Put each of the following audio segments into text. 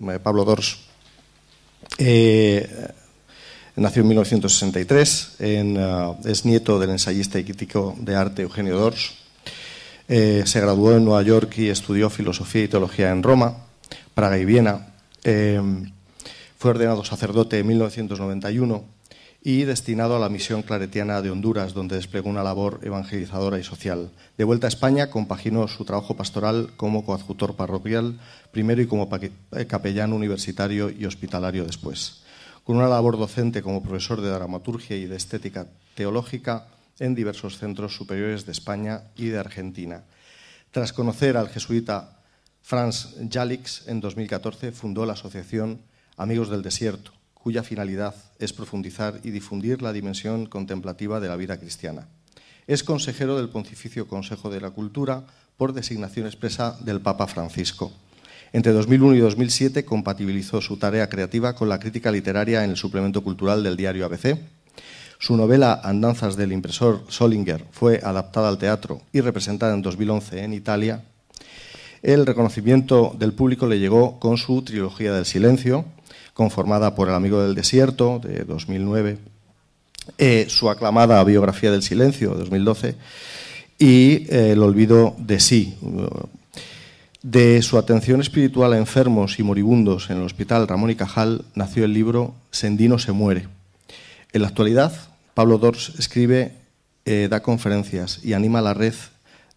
eh, Pablo Dors, eh, nació en 1963, es nieto del ensayista y crítico de arte Eugenio Dors. se graduó en Nueva York y estudió filosofía y teología en Roma, Praga y Viena. fue ordenado sacerdote en 1991 y destinado a la misión claretiana de Honduras, donde desplegó una labor evangelizadora y social. De vuelta a España, compaginó su trabajo pastoral como coadjutor parroquial, primero y como eh, capellán universitario y hospitalario después, con una labor docente como profesor de dramaturgia y de estética teológica en diversos centros superiores de España y de Argentina. Tras conocer al jesuita Franz Jalix, en 2014 fundó la asociación Amigos del Desierto, cuya finalidad es profundizar y difundir la dimensión contemplativa de la vida cristiana. Es consejero del Pontificio Consejo de la Cultura por designación expresa del Papa Francisco. Entre 2001 y 2007 compatibilizó su tarea creativa con la crítica literaria en el suplemento cultural del diario ABC. Su novela Andanzas del impresor Solinger fue adaptada al teatro y representada en 2011 en Italia. El reconocimiento del público le llegó con su trilogía del silencio, conformada por El amigo del desierto, de 2009, eh, su aclamada biografía del silencio, de 2012, y eh, El olvido de sí. De su atención espiritual a enfermos y moribundos en el Hospital Ramón y Cajal nació el libro Sendino se muere. En la actualidad, Pablo Dors escribe, eh, da conferencias y anima a la red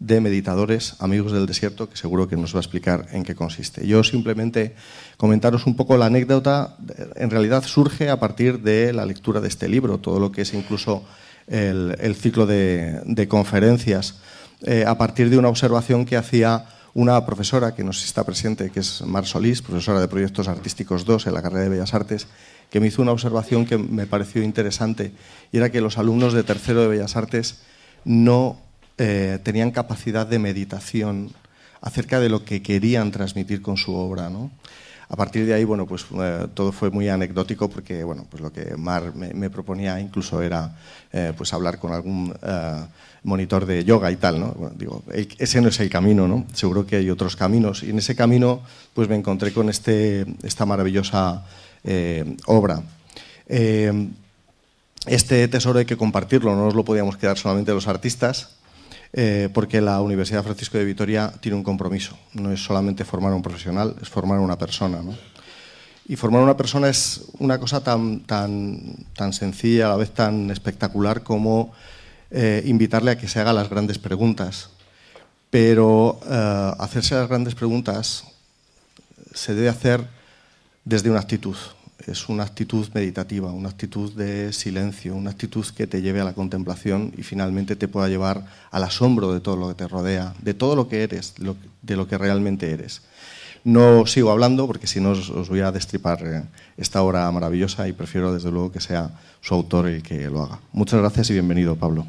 de meditadores, amigos del desierto, que seguro que nos va a explicar en qué consiste. Yo simplemente comentaros un poco la anécdota, en realidad surge a partir de la lectura de este libro, todo lo que es incluso el, ciclo de, conferencias, eh, a partir de una observación que hacía una profesora que nos está presente, que es Mar Solís, profesora de Proyectos Artísticos 2 en la carrera de Bellas Artes, que me hizo una observación que me pareció interesante, y era que los alumnos de tercero de Bellas Artes no eh, tenían capacidad de meditación acerca de lo que querían transmitir con su obra. ¿no? A partir de ahí, bueno, pues eh, todo fue muy anecdótico porque, bueno, pues lo que Mar me, proponía incluso era eh, pues hablar con algún monitor de yoga y tal, ¿no? digo, ese no es el camino, ¿no? Seguro que hay otros caminos y en ese camino, pues me encontré con este, esta maravillosa obra. este tesoro hay que compartirlo, no nos lo podíamos quedar solamente los artistas, eh, porque la Universidad Francisco de Vitoria tiene un compromiso. No es solamente formar a un profesional, es formar a una persona. Y formar a una persona es una cosa tan, tan, tan sencilla, a la vez tan espectacular como eh, invitarle a que se haga las grandes preguntas. Pero eh, hacerse las grandes preguntas se debe hacer desde una actitud, es una actitud meditativa, una actitud de silencio, una actitud que te lleve a la contemplación y finalmente te pueda llevar al asombro de todo lo que te rodea, de todo lo que eres, de lo que realmente eres. No sigo hablando porque si no os, voy a destripar eh, esta obra maravillosa y prefiero desde luego que sea su autor el que lo haga. Muchas gracias y bienvenido, Pablo.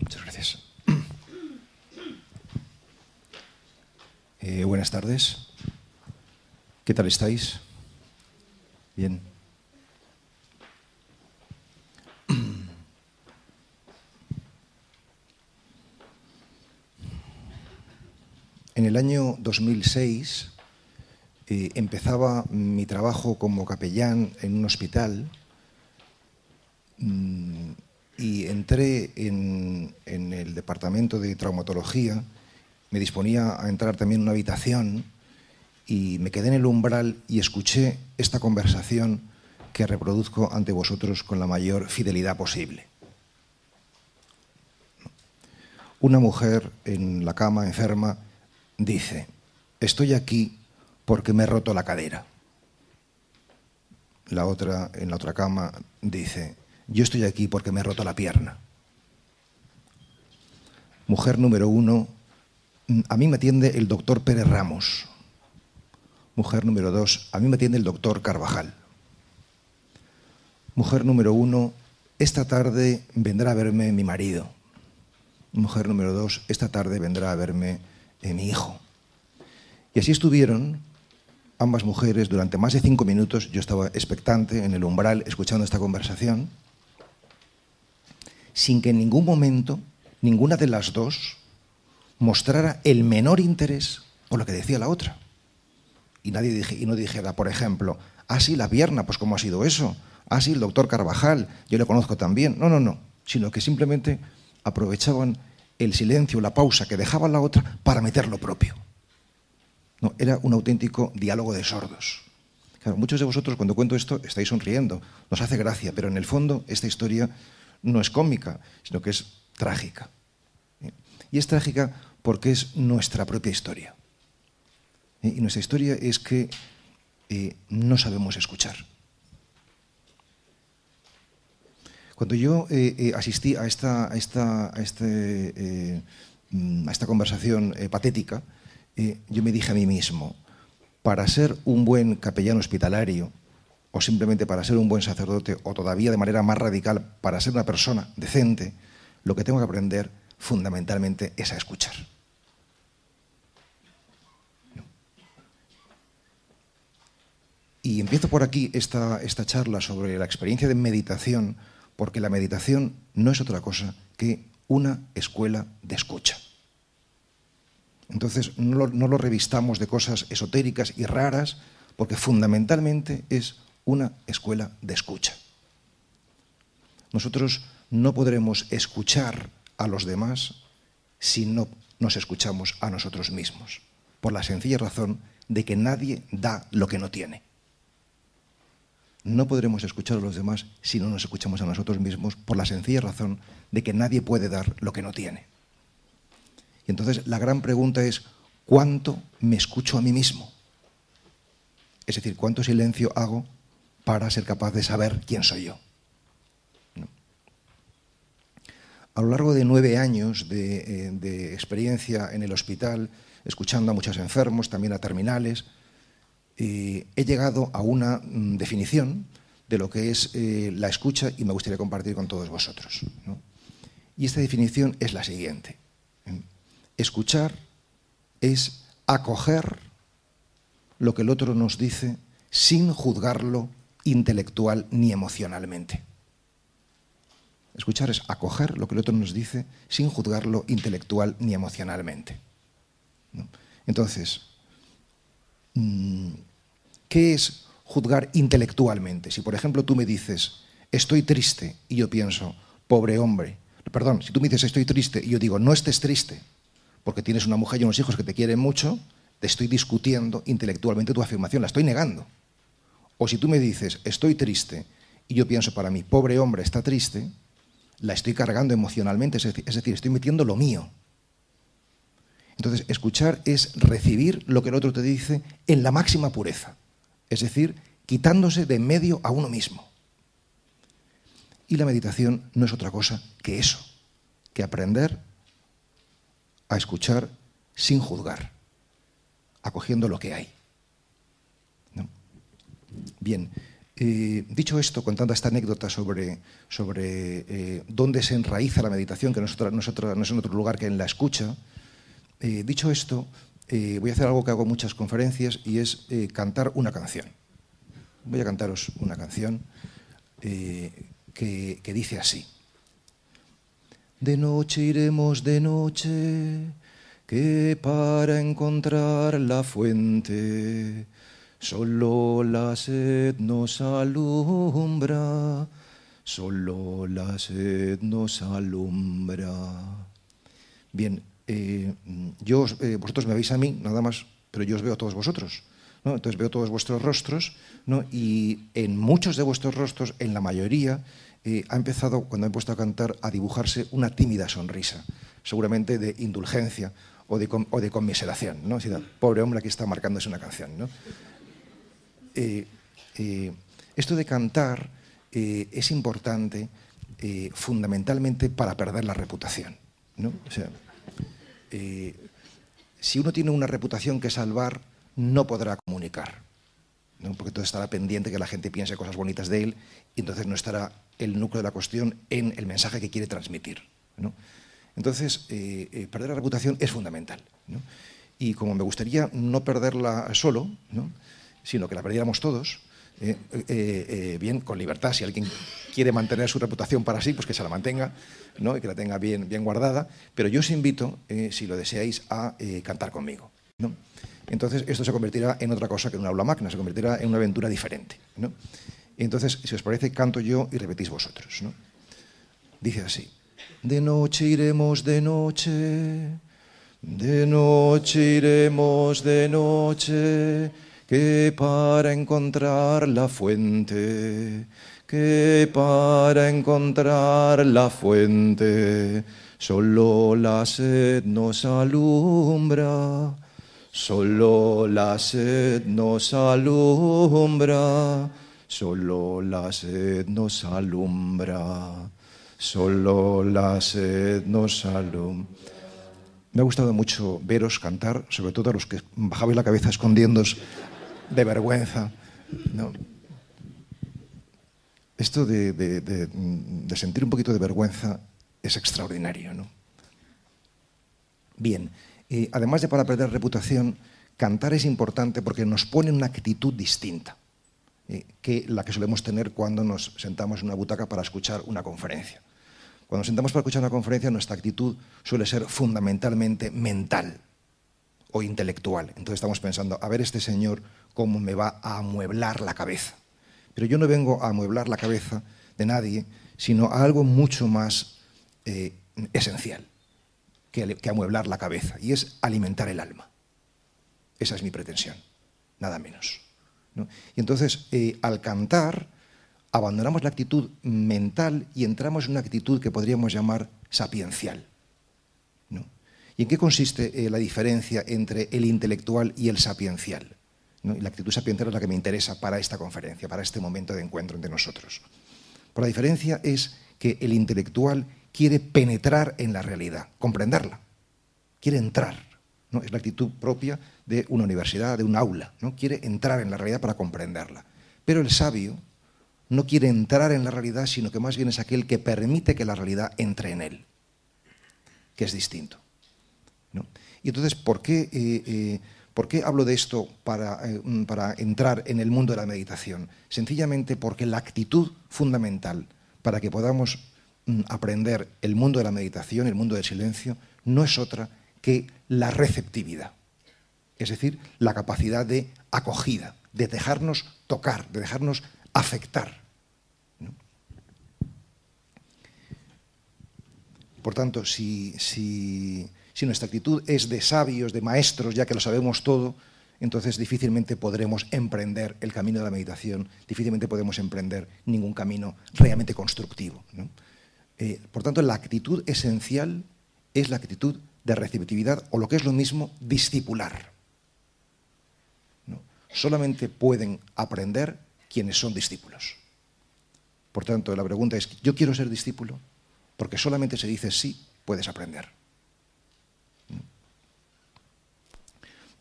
Muchas gracias. Eh, buenas tardes. ¿Qué tal estáis? En el año 2006 eh, empezaba mi trabajo como capellán en un hospital mm, y entré en, en, el departamento de traumatología. Me disponía a entrar también en una habitación y me quedé en el umbral y escuché esta conversación que reproduzco ante vosotros con la mayor fidelidad posible. Una mujer en la cama enferma dice, estoy aquí porque me he roto la cadera. La otra en la otra cama dice, yo estoy aquí porque me he roto la pierna. Mujer número uno, a mí me atiende el doctor Pérez Ramos, Mujer número dos, a mí me atiende el doctor Carvajal. Mujer número uno, esta tarde vendrá a verme mi marido. Mujer número dos, esta tarde vendrá a verme eh, mi hijo. Y así estuvieron ambas mujeres durante más de cinco minutos. Yo estaba expectante en el umbral escuchando esta conversación, sin que en ningún momento ninguna de las dos mostrara el menor interés por lo que decía la otra y, nadie y no dijera, por ejemplo, ah, sí, la pierna, pues ¿cómo ha sido eso? Ah, sí, el doctor Carvajal, yo le conozco también. No, no, no, sino que simplemente aprovechaban el silencio, la pausa que dejaba la otra para meter lo propio. No, era un auténtico diálogo de sordos. Claro, muchos de vosotros cuando cuento esto estáis sonriendo, nos hace gracia, pero en el fondo esta historia no es cómica, sino que es trágica. Y es trágica porque es nuestra propia historia. Y nuestra historia es que eh, no sabemos escuchar. Cuando yo eh, eh, asistí a esta, a esta, a este, mm, a esta conversación patética, yo me dije a mí mismo, para ser un buen capellán hospitalario, o simplemente para ser un buen sacerdote, o todavía de manera más radical, para ser una persona decente, lo que tengo que aprender fundamentalmente es a escuchar. Y empiezo por aquí esta, charla sobre la experiencia de meditación, porque la meditación no es otra cosa que una escuela de escucha. Entonces, no lo, revistamos de cosas esotéricas y raras, porque fundamentalmente es una escuela de escucha. Nosotros no podremos escuchar a los demás si no nos escuchamos a nosotros mismos, por la sencilla razón de que nadie da lo que no tiene. No podremos escuchar a los demás si no nos escuchamos a nosotros mismos, por la sencilla razón de que nadie puede dar lo que no tiene. Y entonces la gran pregunta es, ¿cuánto me escucho a mí mismo? Es decir, ¿cuánto silencio hago para ser capaz de saber quién soy yo? A lo largo de nueve años de, eh, experiencia en el hospital, escuchando a muchos enfermos, también a terminales, eh, he llegado a una mm, definición de lo que es eh, la escucha y me gustaría compartir con todos vosotros. Y esta definición es la siguiente. Escuchar es acoger lo que el otro nos dice sin juzgarlo intelectual ni emocionalmente. Escuchar es acoger lo que el otro nos dice sin juzgarlo intelectual ni emocionalmente. Entonces, ¿qué es juzgar intelectualmente? Si, por ejemplo, tú me dices, estoy triste, y yo pienso, pobre hombre, perdón, si tú me dices, estoy triste, y yo digo, no estés triste, porque tienes una mujer y unos hijos que te quieren mucho, te estoy discutiendo intelectualmente tu afirmación, la estoy negando. O si tú me dices, estoy triste, y yo pienso para mí, pobre hombre, está triste, la estoy cargando emocionalmente, es decir, estoy metiendo lo mío. Entonces, escuchar es recibir lo que el otro te dice en la máxima pureza, es decir, quitándose de en medio a uno mismo. Y la meditación no es otra cosa que eso, que aprender a escuchar sin juzgar, acogiendo lo que hay. Bien, eh, dicho esto, contando esta anécdota sobre, sobre eh, dónde se enraiza la meditación, que no es, no es en otro lugar que en la escucha, eh, dicho esto, voy a hacer algo que hago en muchas conferencias y es cantar una canción. Voy a cantaros una canción que dice así. De noche iremos de noche, que para encontrar la fuente, solo la sed nos alumbra, solo la sed nos alumbra. Bien, eh, yo, eh, vosotros me veis a mí, nada más, pero yo os veo a todos vosotros. Entonces veo todos vuestros rostros y en muchos de vuestros rostros, en la mayoría, eh, ha empezado, cuando he puesto a cantar, a dibujarse una tímida sonrisa, seguramente de indulgencia o de, o de conmiseración. pobre hombre, aquí está marcándose una canción. Esto de cantar es importante fundamentalmente para perder la reputación. Si uno tiene una reputación que salvar, no podrá comunicar. porque entonces estará pendiente que la gente piense cosas bonitas de él y entonces no estará el núcleo de la cuestión en el mensaje que quiere transmitir. Entonces, eh, eh, perder la reputación es fundamental. Y como me gustaría no perderla solo, sino que la perdiéramos todos, eh, bien, con libertad, si alguien quiere mantener su reputación para sí, pues que se la mantenga y que la tenga bien, bien guardada, pero yo os invito, si lo deseáis, a cantar conmigo. ¿no? Entonces, esto se convertirá en otra cosa que en una aula magna, se convertirá en una aventura diferente. ¿no? Entonces, si os parece, canto yo y repetís vosotros. ¿no? Dice así. De noche iremos de noche, de noche iremos de noche, que para encontrar la fuente, que para encontrar la fuente, solo la sed nos alumbra, solo la sed nos alumbra, solo la sed nos alumbra. Solo la sed nos alumbra. Me ha gustado mucho veros cantar, sobre todo a los que bajabais la cabeza escondiéndos de vergüenza. ¿no? Esto de, sentir un poquito de vergüenza es extraordinario. ¿no? Bien, eh, además de para perder reputación, cantar es importante porque nos pone una actitud distinta eh, que la que solemos tener cuando nos sentamos en una butaca para escuchar una conferencia. Cuando nos sentamos para escuchar una conferencia, nuestra actitud suele ser fundamentalmente mental o intelectual. Entonces estamos pensando, a ver este señor cómo me va a amueblar la cabeza. Pero yo no vengo a amueblar la cabeza de nadie, sino a algo mucho más eh, esencial que, amueblar la cabeza, y es alimentar el alma. Esa es mi pretensión, nada menos. ¿no? Y entonces, eh, al cantar, abandonamos la actitud mental y entramos en una actitud que podríamos llamar sapiencial. ¿Y en qué consiste eh, la diferencia entre el intelectual y el sapiencial? Y la actitud sapiencial es la que me interesa para esta conferencia, para este momento de encuentro entre nosotros. Por la diferencia es que el intelectual quiere penetrar en la realidad, comprenderla, quiere entrar. ¿no? Es la actitud propia de una universidad, de un aula, ¿no? quiere entrar en la realidad para comprenderla. Pero el sabio, no quiere entrar en la realidad, sino que más bien es aquel que permite que la realidad entre en él, que es distinto. Y entonces, ¿por qué, eh, eh, ¿por qué hablo de esto para, eh, para entrar en el mundo de la meditación? Sencillamente porque la actitud fundamental para que podamos mm, aprender el mundo de la meditación, el mundo del silencio, no es otra que la receptividad, es decir, la capacidad de acogida, de dejarnos tocar, de dejarnos afectar. Por tanto, si, si, si, nuestra actitud es de sabios, de maestros, ya que lo sabemos todo, entonces difícilmente podremos emprender el camino de la meditación, difícilmente podremos emprender ningún camino realmente constructivo. Eh, por tanto, la actitud esencial es la actitud de receptividad o lo que es lo mismo, discipular. ¿no? Solamente pueden aprender quienes son discípulos. Por tanto, la pregunta es, ¿yo quiero ser discípulo? Porque solamente se dice sí, puedes aprender.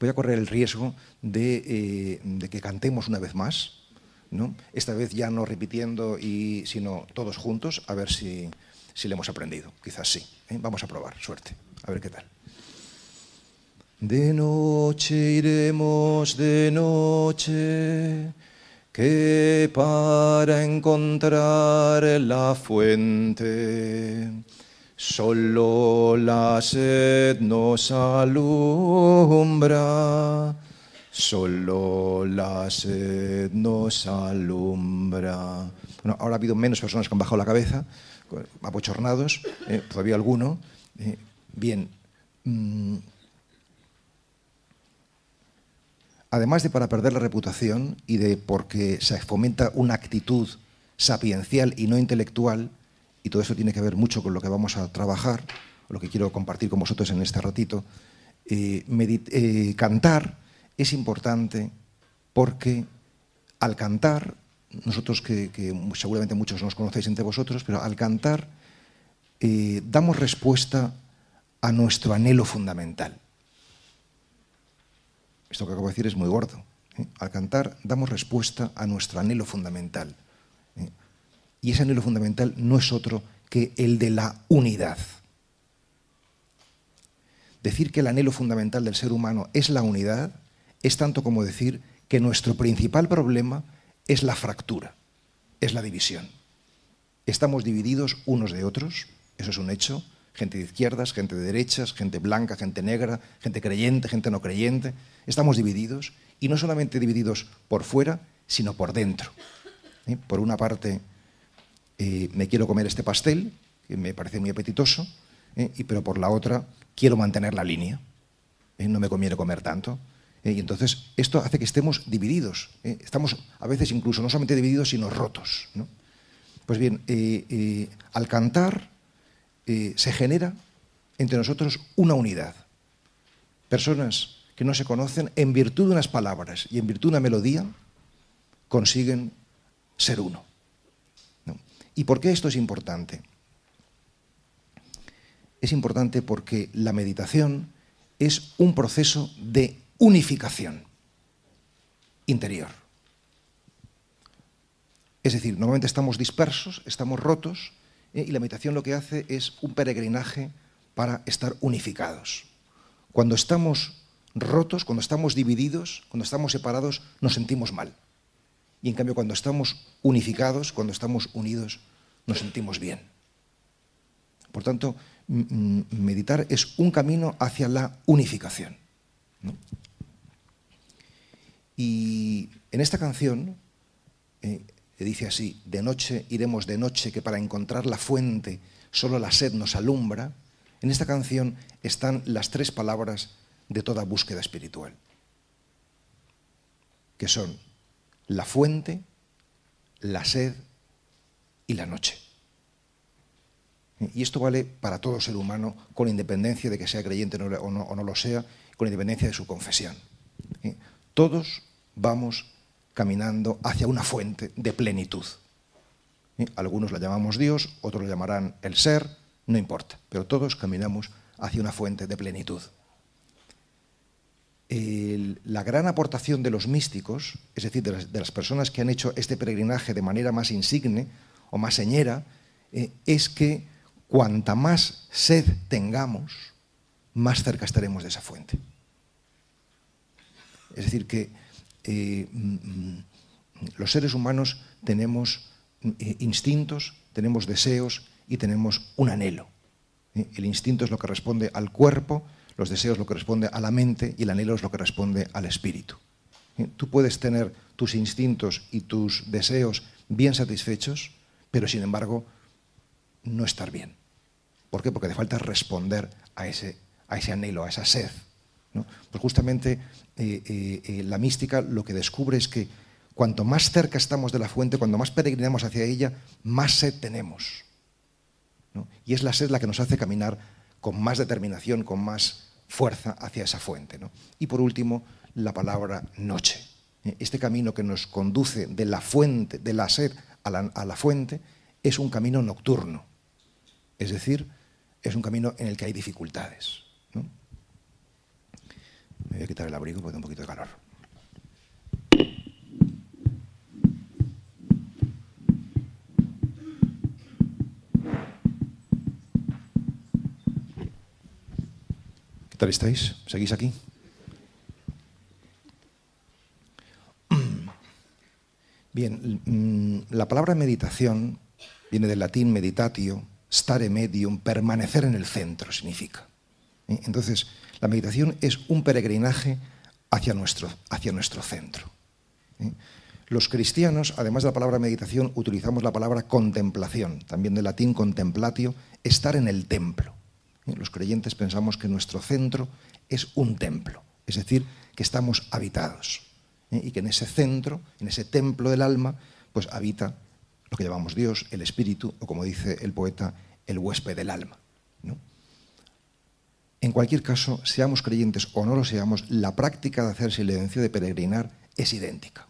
Voy a correr el riesgo de, eh, de que cantemos una vez más, ¿no? esta vez ya no repitiendo, y, sino todos juntos, a ver si, si le hemos aprendido. Quizás sí. ¿eh? Vamos a probar, suerte. A ver qué tal. De noche iremos, de noche que para encontrar la fuente solo la sed nos alumbra, solo la sed nos alumbra. Bueno, ahora ha habido menos personas que han bajado la cabeza, abochornados, eh, todavía alguno. Eh, bien, mm, además de para perder la reputación y de porque se fomenta una actitud sapiencial y no intelectual, y todo eso tiene que ver mucho con lo que vamos a trabajar, lo que quiero compartir con vosotros en este ratito, eh, eh, cantar es importante porque al cantar, nosotros que, seguramente muchos nos conocéis entre vosotros, pero al cantar eh, damos respuesta a nuestro anhelo fundamental. Esto que acabo de decir es muy gordo. Al cantar damos respuesta a nuestro anhelo fundamental. Y ese anhelo fundamental no es otro que el de la unidad. Decir que el anhelo fundamental del ser humano es la unidad es tanto como decir que nuestro principal problema es la fractura, es la división. Estamos divididos unos de otros, eso es un hecho, gente de izquierdas, gente de derechas, gente blanca, gente negra, gente creyente, gente no creyente. Estamos divididos y no solamente divididos por fuera, sino por dentro. ¿Eh? Por una parte, eh, me quiero comer este pastel, que me parece muy apetitoso, ¿eh? y, pero por la otra, quiero mantener la línea. no me conviene comer tanto. y entonces esto hace que estemos divididos. Estamos a veces incluso no solamente divididos, sino rotos. Pues bien, al cantar se genera entre nosotros una unidad. Personas que no se conocen, en virtud de unas palabras y en virtud de una melodía, consiguen ser uno. ¿Y por qué esto es importante? Es importante porque la meditación es un proceso de unificación interior. Es decir, normalmente estamos dispersos, estamos rotos, ¿eh? y la meditación lo que hace es un peregrinaje para estar unificados. Cuando estamos rotos, cuando estamos divididos, cuando estamos separados, nos sentimos mal. Y en cambio, cuando estamos unificados, cuando estamos unidos, nos sentimos bien. Por tanto, meditar es un camino hacia la unificación. Y en esta canción, eh, dice así, de noche iremos de noche, que para encontrar la fuente solo la sed nos alumbra, en esta canción están las tres palabras de toda búsqueda espiritual, que son la fuente, la sed y la noche. Y esto vale para todo ser humano, con independencia de que sea creyente o no, lo sea, con independencia de su confesión. Todos vamos caminando hacia una fuente de plenitud. Algunos la llamamos Dios, otros la llamarán el ser, no importa, pero todos caminamos hacia una fuente de plenitud la gran aportación de los místicos, es decir, de las, personas que han hecho este peregrinaje de manera más insigne o más señera, eh, es que cuanta más sed tengamos, más cerca estaremos de esa fuente. Es decir, que eh, mm, mm, los seres humanos tenemos eh, instintos, tenemos deseos y tenemos un anhelo. El instinto es lo que responde al cuerpo, los deseos lo que responde a la mente y el anhelo es lo que responde al espíritu. ¿Eh? Tú puedes tener tus instintos y tus deseos bien satisfechos, pero sin embargo no estar bien. ¿Por qué? Porque te falta responder a ese, anhelo, a esa sed. Pues justamente eh, eh, la mística lo que descubre es que cuanto más cerca estamos de la fuente, cuando más peregrinamos hacia ella, más sed tenemos. Y es la sed la que nos hace caminar con más determinación, con más fuerza hacia esa fuente. Y por último, la palabra noche. Este camino que nos conduce de la fuente, de la sed a la, fuente, es un camino nocturno. Es decir, es un camino en el que hay dificultades. Me voy a quitar el abrigo porque tengo un poquito de calor. Tal estáis? ¿Seguís aquí? Bien, mm, la palabra meditación viene del latín meditatio, stare medium, permanecer en el centro significa. ¿Eh? Entonces, la meditación es un peregrinaje hacia nuestro, hacia nuestro centro. ¿Eh? Los cristianos, además de la palabra meditación, utilizamos la palabra contemplación, también del latín contemplatio, estar en el templo. Los creyentes pensamos que nuestro centro es un templo, es decir, que estamos habitados ¿eh? y que en ese centro, en ese templo del alma, pues habita lo que llamamos Dios, el Espíritu, o como dice el poeta, el huésped del alma. En cualquier caso, seamos creyentes o no lo seamos, la práctica de hacer silencio, de peregrinar, es idéntica.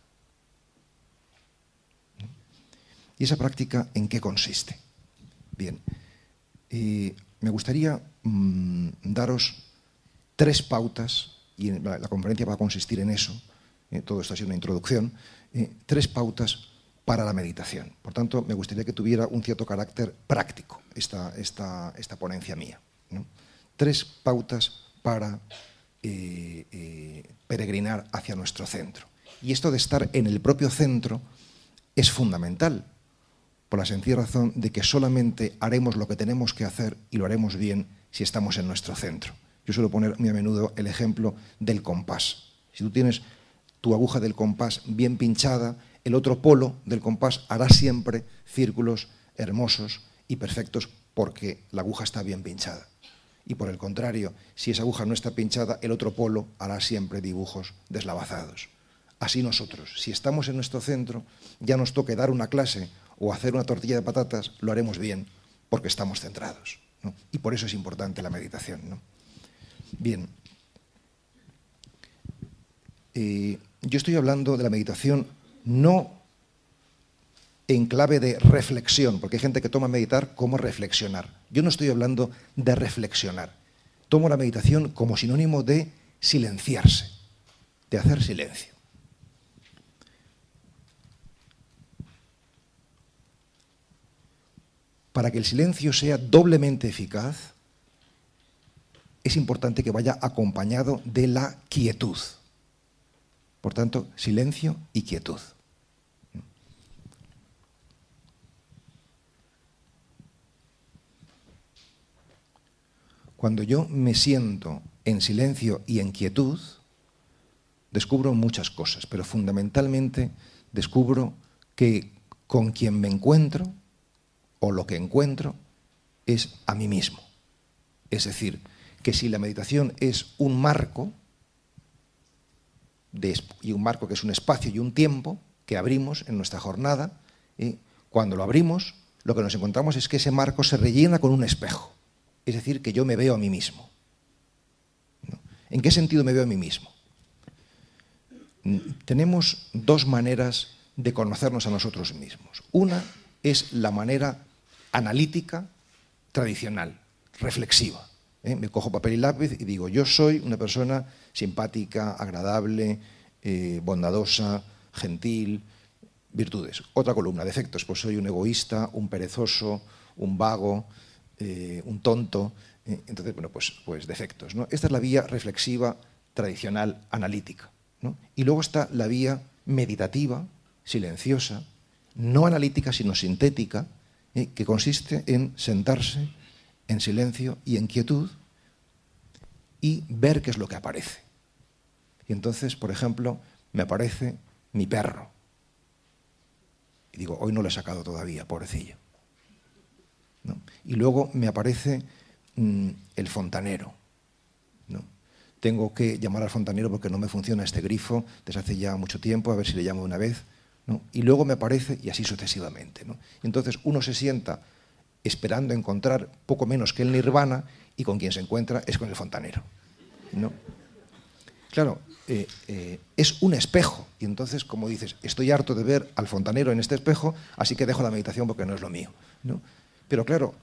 ¿Y esa práctica en qué consiste? Bien, eh, me gustaría mm, daros tres pautas, y la, conferencia va a consistir en eso, eh, todo esto ha sido una introducción, eh, tres pautas para la meditación. Por tanto, me gustaría que tuviera un cierto carácter práctico esta, esta, esta ponencia mía. Tres pautas para eh, peregrinar hacia nuestro centro. Y esto de estar en el propio centro es fundamental, por la sencilla razón de que solamente haremos lo que tenemos que hacer y lo haremos bien si estamos en nuestro centro. Yo suelo poner muy a menudo el ejemplo del compás. Si tú tienes tu aguja del compás bien pinchada, el otro polo del compás hará siempre círculos hermosos y perfectos porque la aguja está bien pinchada. Y por el contrario, si esa aguja no está pinchada, el otro polo hará siempre dibujos deslavazados. Así nosotros, si estamos en nuestro centro, ya nos toque dar una clase o hacer una tortilla de patatas, lo haremos bien, porque estamos centrados. Y por eso es importante la meditación. Bien, eh, yo estoy hablando de la meditación no en clave de reflexión, porque hay gente que toma meditar como reflexionar. Yo no estoy hablando de reflexionar. Tomo la meditación como sinónimo de silenciarse, de hacer silencio. Para que el silencio sea doblemente eficaz, es importante que vaya acompañado de la quietud. Por tanto, silencio y quietud. Cuando yo me siento en silencio y en quietud, descubro muchas cosas, pero fundamentalmente descubro que con quien me encuentro o lo que encuentro es a mí mismo. Es decir, que si la meditación es un marco, y un marco que es un espacio y un tiempo que abrimos en nuestra jornada, y cuando lo abrimos, lo que nos encontramos es que ese marco se rellena con un espejo es decir, que yo me veo a mí mismo. ¿En qué sentido me veo a mí mismo? Mm, tenemos dos maneras de conocernos a nosotros mismos. Una es la manera analítica, tradicional, reflexiva. ¿eh? Me cojo papel y lápiz y digo, yo soy una persona simpática, agradable, eh, bondadosa, gentil, virtudes. Otra columna, defectos, pues soy un egoísta, un perezoso, un vago, eh, un tonto. Entonces, bueno, pues, pues defectos. ¿no? Esta es la vía reflexiva, tradicional, analítica. Y luego está la vía meditativa, silenciosa, no analítica, sino sintética, eh, que consiste en sentarse en silencio y en quietud y ver qué es lo que aparece. Y entonces, por ejemplo, me aparece mi perro. Y digo, hoy no lo he sacado todavía, pobrecillo. Y luego me aparece mm, el fontanero. Tengo que llamar al fontanero porque no me funciona este grifo desde hace ya mucho tiempo, a ver si le llamo una vez. Y luego me aparece y así sucesivamente. Entonces uno se sienta esperando encontrar poco menos que el nirvana y con quien se encuentra es con el fontanero. Claro, eh, eh, es un espejo. Y entonces, como dices, estoy harto de ver al fontanero en este espejo, así que dejo la meditación porque no es lo mío. ¿no? Pero claro,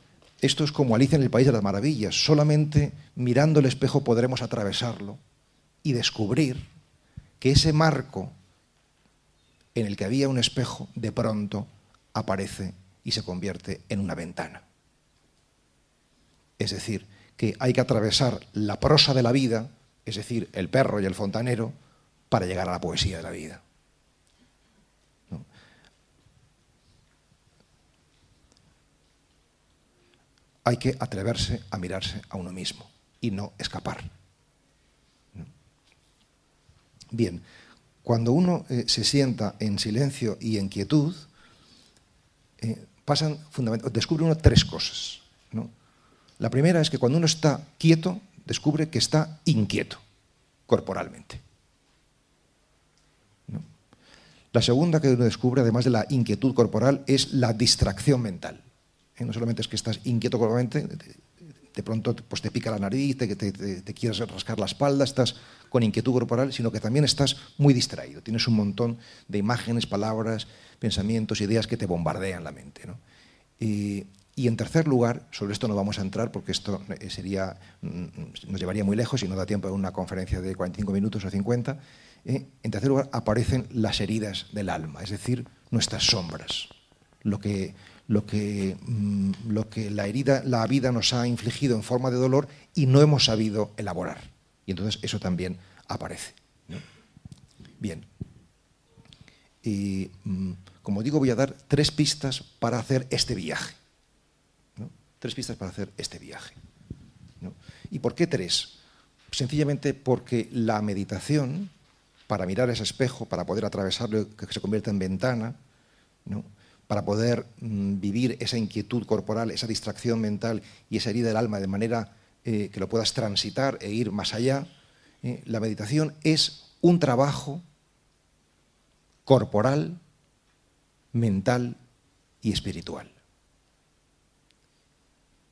esto es como Alicia en el País de las Maravillas. Solamente mirando el espejo podremos atravesarlo y descubrir que ese marco en el que había un espejo de pronto aparece y se convierte en una ventana. Es decir, que hay que atravesar la prosa de la vida, es decir, el perro y el fontanero, para llegar a la poesía de la vida. hay que atreverse a mirarse a uno mismo y no escapar. Bien, cuando uno eh, se sienta en silencio y en quietud, eh, descubre uno tres cosas. La primera es que cuando uno está quieto, descubre que está inquieto corporalmente. La segunda que uno descubre, además de la inquietud corporal, es la distracción mental. ¿eh? No solamente es que estás inquieto corporalmente, de pronto pues, te pica la nariz, te, te, quieres rascar la espalda, estás con inquietud corporal, sino que también estás muy distraído. Tienes un montón de imágenes, palabras, pensamientos, ideas que te bombardean la mente. Y, en tercer lugar, sobre esto no vamos a entrar porque esto eh, sería, mm, nos llevaría muy lejos y no da tiempo a una conferencia de 45 minutos o 50. ¿eh? En tercer lugar, aparecen las heridas del alma, es decir, nuestras sombras, lo que, lo que, mm, lo que la herida, la vida nos ha infligido en forma de dolor y no hemos sabido elaborar. Y entonces eso también aparece. Bien. Y mm, como digo, voy a dar tres pistas para hacer este viaje. Tres pistas para hacer este viaje. ¿Y por qué tres? Sencillamente porque la meditación, para mirar ese espejo, para poder atravesarlo, que se convierta en ventana, para poder mm, vivir esa inquietud corporal, esa distracción mental y esa herida del alma de manera eh, que lo puedas transitar e ir más allá, ¿eh? la meditación es un trabajo corporal, mental y espiritual.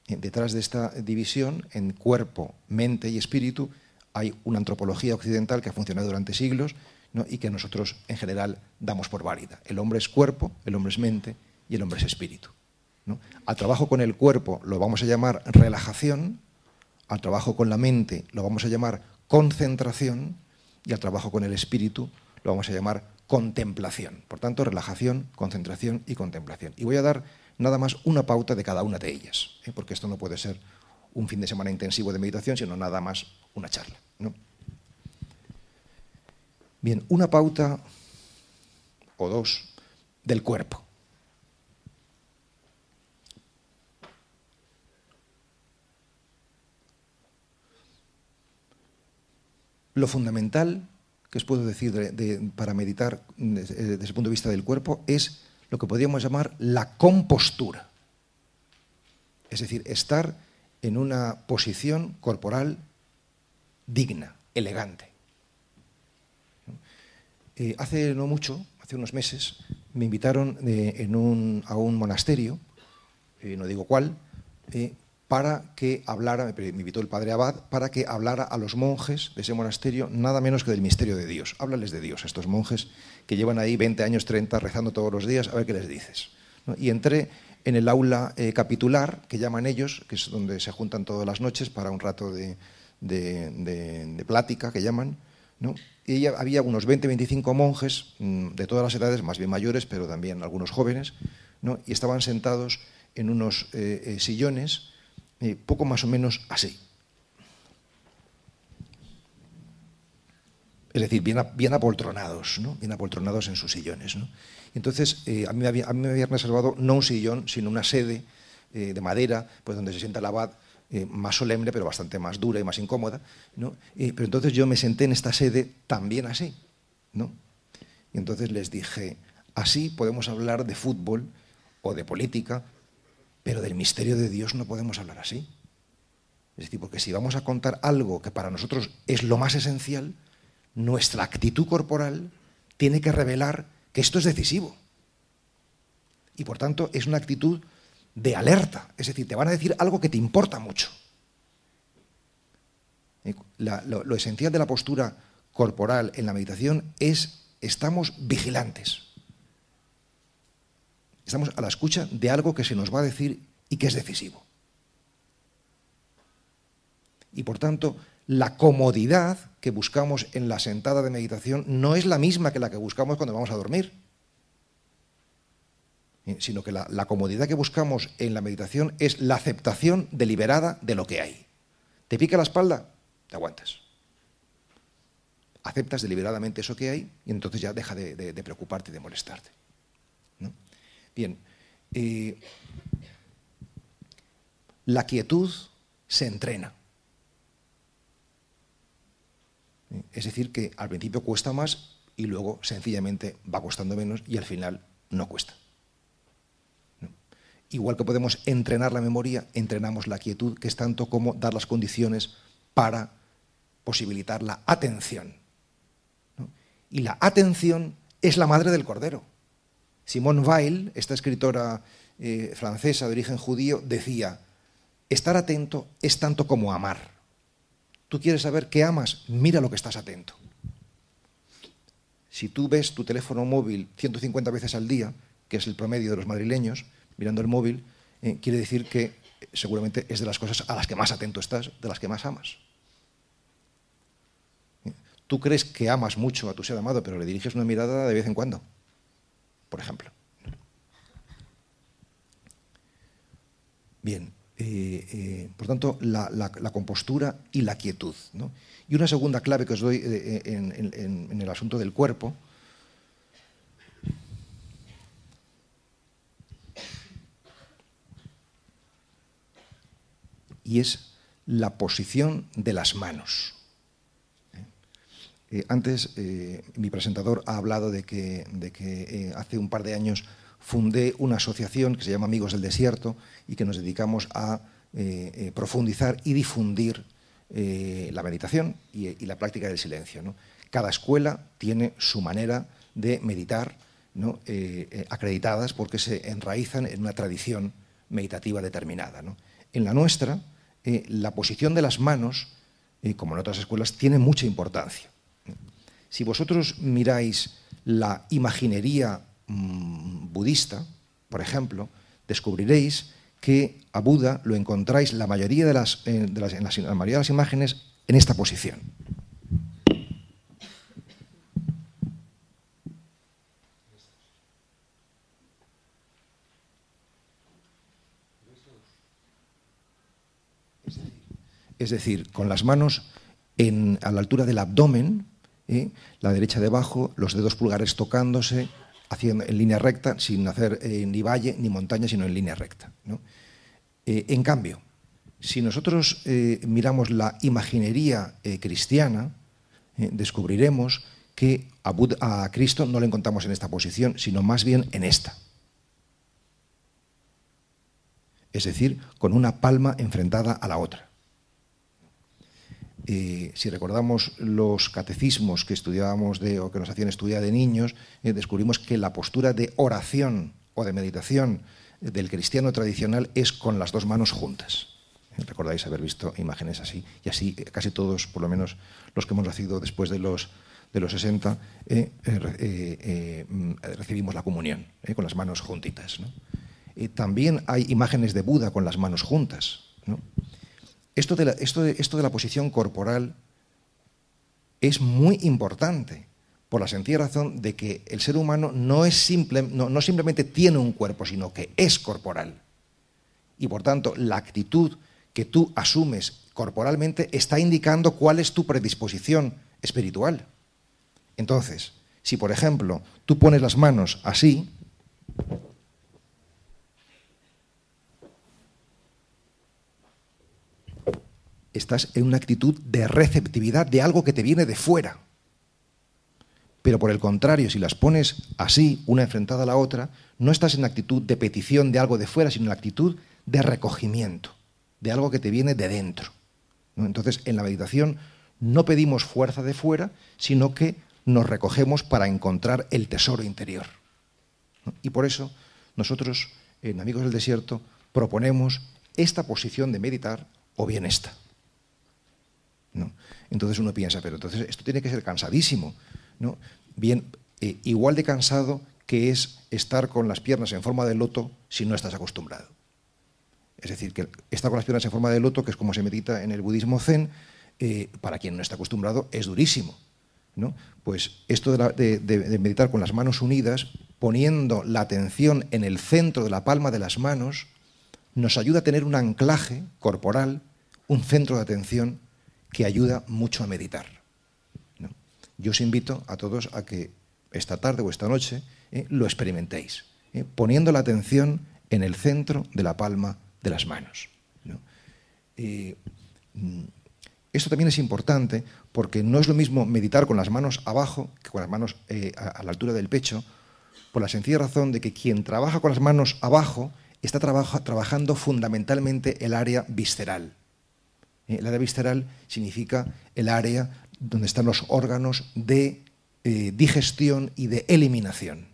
Detrás de esta división en cuerpo, mente y espíritu hay una antropología occidental que ha funcionado durante siglos y que nosotros en general damos por válida. El hombre es cuerpo, el hombre es mente y el hombre es espíritu. Al trabajo con el cuerpo lo vamos a llamar relajación, al trabajo con la mente lo vamos a llamar concentración y al trabajo con el espíritu lo vamos a llamar contemplación. Por tanto, relajación, concentración y contemplación. Y voy a dar nada más una pauta de cada una de ellas, ¿eh? porque esto no puede ser un fin de semana intensivo de meditación, sino nada más una charla. Bien, una pauta o dos del cuerpo. Lo fundamental que os puedo decir para meditar desde, el punto de vista del cuerpo es lo que podríamos llamar la compostura. Es decir, estar en una posición corporal digna, elegante. Eh, hace no mucho, hace unos meses, me invitaron eh, a un monasterio, eh, no digo cuál, para que hablara, me invitó el padre Abad, para que hablara a los monjes de ese monasterio nada menos que del misterio de Dios. Háblales de Dios, estos monjes que llevan ahí 20 años, 30, rezando todos los días, a ver qué les dices. Y entré en el aula capitular, que llaman ellos, que es donde se juntan todas las noches para un rato de, plática, que llaman, y había unos 20, 25 monjes mm, de todas las edades, más bien mayores, pero también algunos jóvenes, y estaban sentados en unos eh, eh, sillones, eh, poco más o menos así. Es decir, bien, apoltronados, bien apoltronados en sus sillones. Entonces, eh, a, mí me había, habían reservado no un sillón, sino una sede de madera, pues donde se sienta el abad, más solemne, pero bastante más dura y más incómoda. ¿no? pero entonces yo me senté en esta sede también así. ¿no? Y entonces les dije, así podemos hablar de fútbol o de política pero del misterio de Dios no podemos hablar así. Es decir, porque si vamos a contar algo que para nosotros es lo más esencial, nuestra actitud corporal tiene que revelar que esto es decisivo. Y por tanto es una actitud de alerta. Es decir, te van a decir algo que te importa mucho. lo, lo esencial de la postura corporal en la meditación es estamos vigilantes. Estamos a la escucha de algo que se nos va a decir y que es decisivo. Y por tanto, la comodidad que buscamos en la sentada de meditación no es la misma que la que buscamos cuando vamos a dormir, eh, sino que la, comodidad que buscamos en la meditación es la aceptación deliberada de lo que hay. ¿Te pica la espalda? Te aguantas. Aceptas deliberadamente eso que hay y entonces ya deja de, preocuparte de molestarte. Bien, eh, la quietud se entrena. Es decir, que al principio cuesta más y luego sencillamente va costando menos y al final no cuesta. Igual que podemos entrenar la memoria, entrenamos la quietud, que es tanto como dar las condiciones para posibilitar la atención. Y la atención es la madre del cordero. Simone Weil, esta escritora eh, francesa de origen judío, decía, estar atento es tanto como amar. Tú quieres saber qué amas, mira lo que estás atento. Si tú ves tu teléfono móvil 150 veces al día, que es el promedio de los madrileños, mirando el móvil, eh, quiere decir que eh, seguramente es de las cosas a las que más atento estás, de las que más amas. Tú crees que amas mucho a tu ser amado, pero le diriges una mirada de vez en cuando por ejemplo. Bien, eh, eh, por tanto, la, compostura y la quietud. Y una segunda clave que os doy eh, en, el asunto del cuerpo y es la posición de las manos. Eh, antes eh, mi presentador ha hablado de que, eh, hace un par de años fundé una asociación que se llama Amigos del Desierto y que nos dedicamos a profundizar y difundir la meditación y, la práctica del silencio. Cada escuela tiene su manera de meditar acreditadas porque se enraizan en una tradición meditativa determinada. En la nuestra, la posición de las manos, como en otras escuelas, tiene mucha importancia. Si vosotros miráis la imaginería mm, budista, por ejemplo, descubriréis que a Buda lo encontráis la mayoría de las, eh, en, la mayoría de las imágenes en esta posición. Es decir, con las manos a la altura del abdomen, ¿eh? la derecha debajo, los dedos pulgares tocándose, haciendo en línea recta, sin hacer eh, ni valle ni montaña, sino en línea recta. Eh, en cambio, si nosotros miramos la imaginería cristiana, descubriremos que a, Cristo no lo encontramos en esta posición, sino más bien en esta. Es decir, con una palma enfrentada a la otra. Eh, si recordamos los catecismos que estudiábamos de, o que nos hacían estudiar de niños, eh, descubrimos que la postura de oración o de meditación del cristiano tradicional es con las dos manos juntas. Eh, recordáis haber visto imágenes así, y así casi todos, por lo menos los que hemos nacido después de los, de los 60, mm, recibimos la comunión con las manos juntitas. también hay imágenes de Buda con las manos juntas. Esto de, la, posición corporal es muy importante por la sencilla razón de que el ser humano no, es simple, no, simplemente tiene un cuerpo, sino que es corporal. Y por tanto, la actitud que tú asumes corporalmente está indicando cuál es tu predisposición espiritual. Entonces, si por ejemplo tú pones las manos así, estás en una actitud de receptividad de algo que te viene de fuera. Pero por el contrario, si las pones así, una enfrentada a la otra, no estás en actitud de petición de algo de fuera, sino en actitud de recogimiento, de algo que te viene de dentro. Entonces, en la meditación no pedimos fuerza de fuera, sino que nos recogemos para encontrar el tesoro interior. Y por eso nosotros, en Amigos del Desierto, proponemos esta posición de meditar o bien esta. Entonces uno piensa, pero entonces esto tiene que ser cansadísimo. ¿no? Bien, eh, igual de cansado que es estar con las piernas en forma de loto si no estás acostumbrado. Es decir, que estar con las piernas en forma de loto, que es como se medita en el budismo zen, eh, para quien no está acostumbrado es durísimo. ¿no? Pues esto de, meditar con las manos unidas, poniendo la atención en el centro de la palma de las manos, nos ayuda a tener un anclaje corporal, un centro de atención que ayuda mucho a meditar. Yo os invito a todos a que esta tarde o esta noche eh, lo experimentéis, eh, poniendo la atención en el centro de la palma de las manos. Eh, mm, esto también es importante porque no es lo mismo meditar con las manos abajo que con las manos a, la altura del pecho, por la sencilla razón de que quien trabaja con las manos abajo está trabajando fundamentalmente el área visceral. Eh, el área visceral significa el área donde están los órganos de eh, digestión y de eliminación.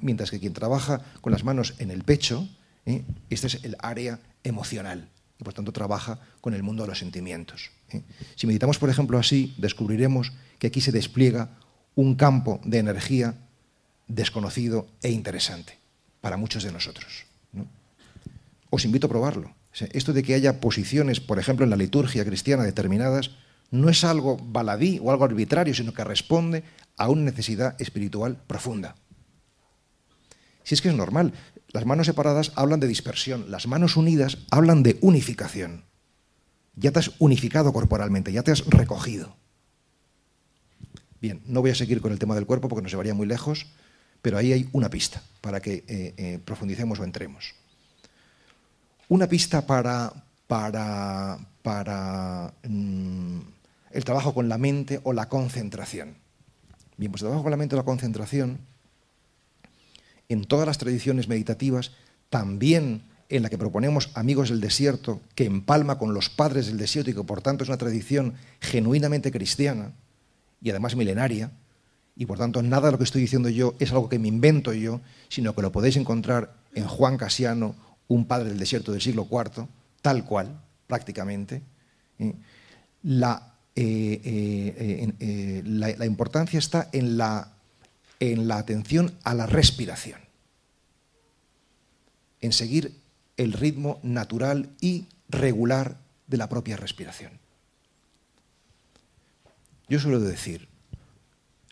Mientras que quien trabaja con las manos en el pecho, eh, este es el área emocional y por tanto trabaja con el mundo de los sentimientos. Si meditamos, por ejemplo, así, descubriremos que aquí se despliega un campo de energía desconocido e interesante para muchos de nosotros. Os invito a probarlo. Esto de que haya posiciones, por ejemplo, en la liturgia cristiana determinadas, no es algo baladí o algo arbitrario, sino que responde a una necesidad espiritual profunda. Si es que es normal, las manos separadas hablan de dispersión, las manos unidas hablan de unificación. Ya te has unificado corporalmente, ya te has recogido. Bien, no voy a seguir con el tema del cuerpo porque nos llevaría muy lejos, pero ahí hay una pista para que eh, eh, profundicemos o entremos. Una pista para para, para mm, el trabajo con la mente o la concentración. Bien, pues el trabajo con la mente o la concentración, en todas las tradiciones meditativas, también en la que proponemos Amigos del Desierto, que empalma con los padres del desierto y que por tanto es una tradición genuinamente cristiana y además milenaria, y por tanto nada de lo que estoy diciendo yo es algo que me invento yo, sino que lo podéis encontrar en Juan Casiano, un padre del desierto del siglo IV, tal cual, prácticamente. ¿eh? La, eh, eh, la, importancia está en la atención a la respiración, en seguir el ritmo natural y regular de la propia respiración. Yo suelo decir,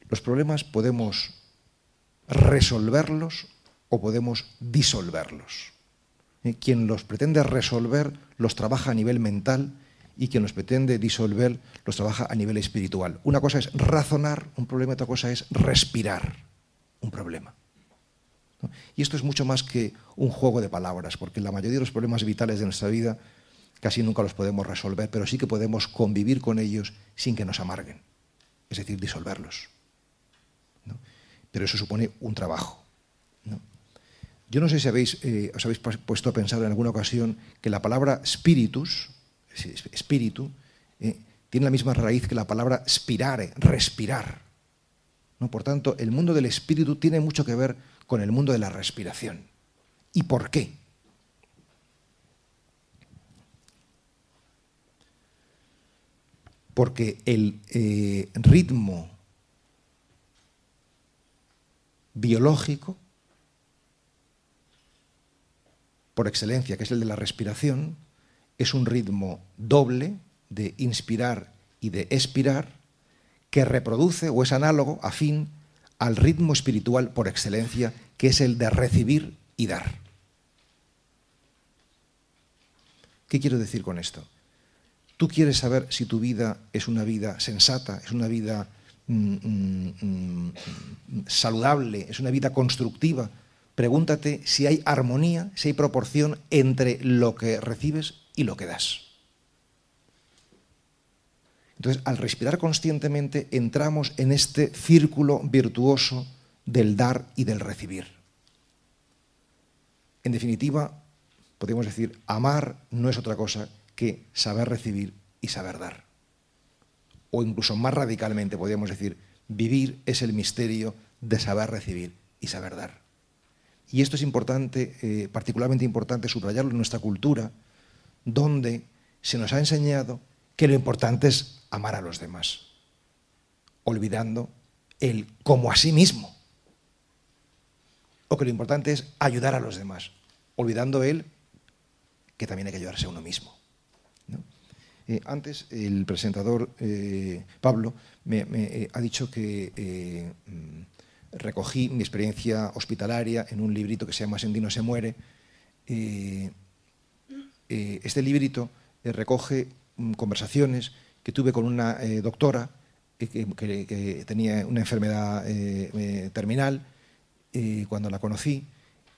los problemas podemos resolverlos o podemos disolverlos. Eh, quien los pretende resolver los trabaja a nivel mental y quien los pretende disolver los trabaja a nivel espiritual. Una cosa es razonar un problema, otra cosa es respirar un problema. Y esto es mucho más que un juego de palabras, porque la mayoría de los problemas vitales de nuestra vida casi nunca los podemos resolver, pero sí que podemos convivir con ellos sin que nos amarguen, es decir, disolverlos. Pero eso supone un trabajo. Yo no sé si habéis, eh, os habéis puesto a pensar en alguna ocasión que la palabra spiritus, espíritu, eh, tiene la misma raíz que la palabra spirare, respirar. ¿no? Por tanto, el mundo del espíritu tiene mucho que ver con el mundo de la respiración. ¿Y por qué? Porque el eh, ritmo biológico, por excelencia, que es el de la respiración, es un ritmo doble de inspirar y de expirar, que reproduce o es análogo, afín, al ritmo espiritual por excelencia, que es el de recibir y dar. ¿Qué quiero decir con esto? Tú quieres saber si tu vida es una vida sensata, es una vida mm, mm, mm, saludable, es una vida constructiva. Pregúntate si hay armonía, si hay proporción entre lo que recibes y lo que das. Entonces, al respirar conscientemente, entramos en este círculo virtuoso del dar y del recibir. En definitiva, podemos decir, amar no es otra cosa que saber recibir y saber dar. O incluso más radicalmente podríamos decir, vivir es el misterio de saber recibir y saber dar. Y esto es importante, eh, particularmente importante subrayarlo en nuestra cultura, donde se nos ha enseñado que lo importante es amar a los demás, olvidando el como a sí mismo. O que lo importante es ayudar a los demás, olvidando él que también hay que ayudarse a uno mismo. Eh, antes el presentador eh, Pablo me, ha dicho que mm, recogí mi experiencia hospitalaria en un librito que se llama Sendino se muere. este librito recoge mm, conversaciones que tuve con una eh, doctora eh, que, tenía una enfermedad eh, terminal cuando la conocí.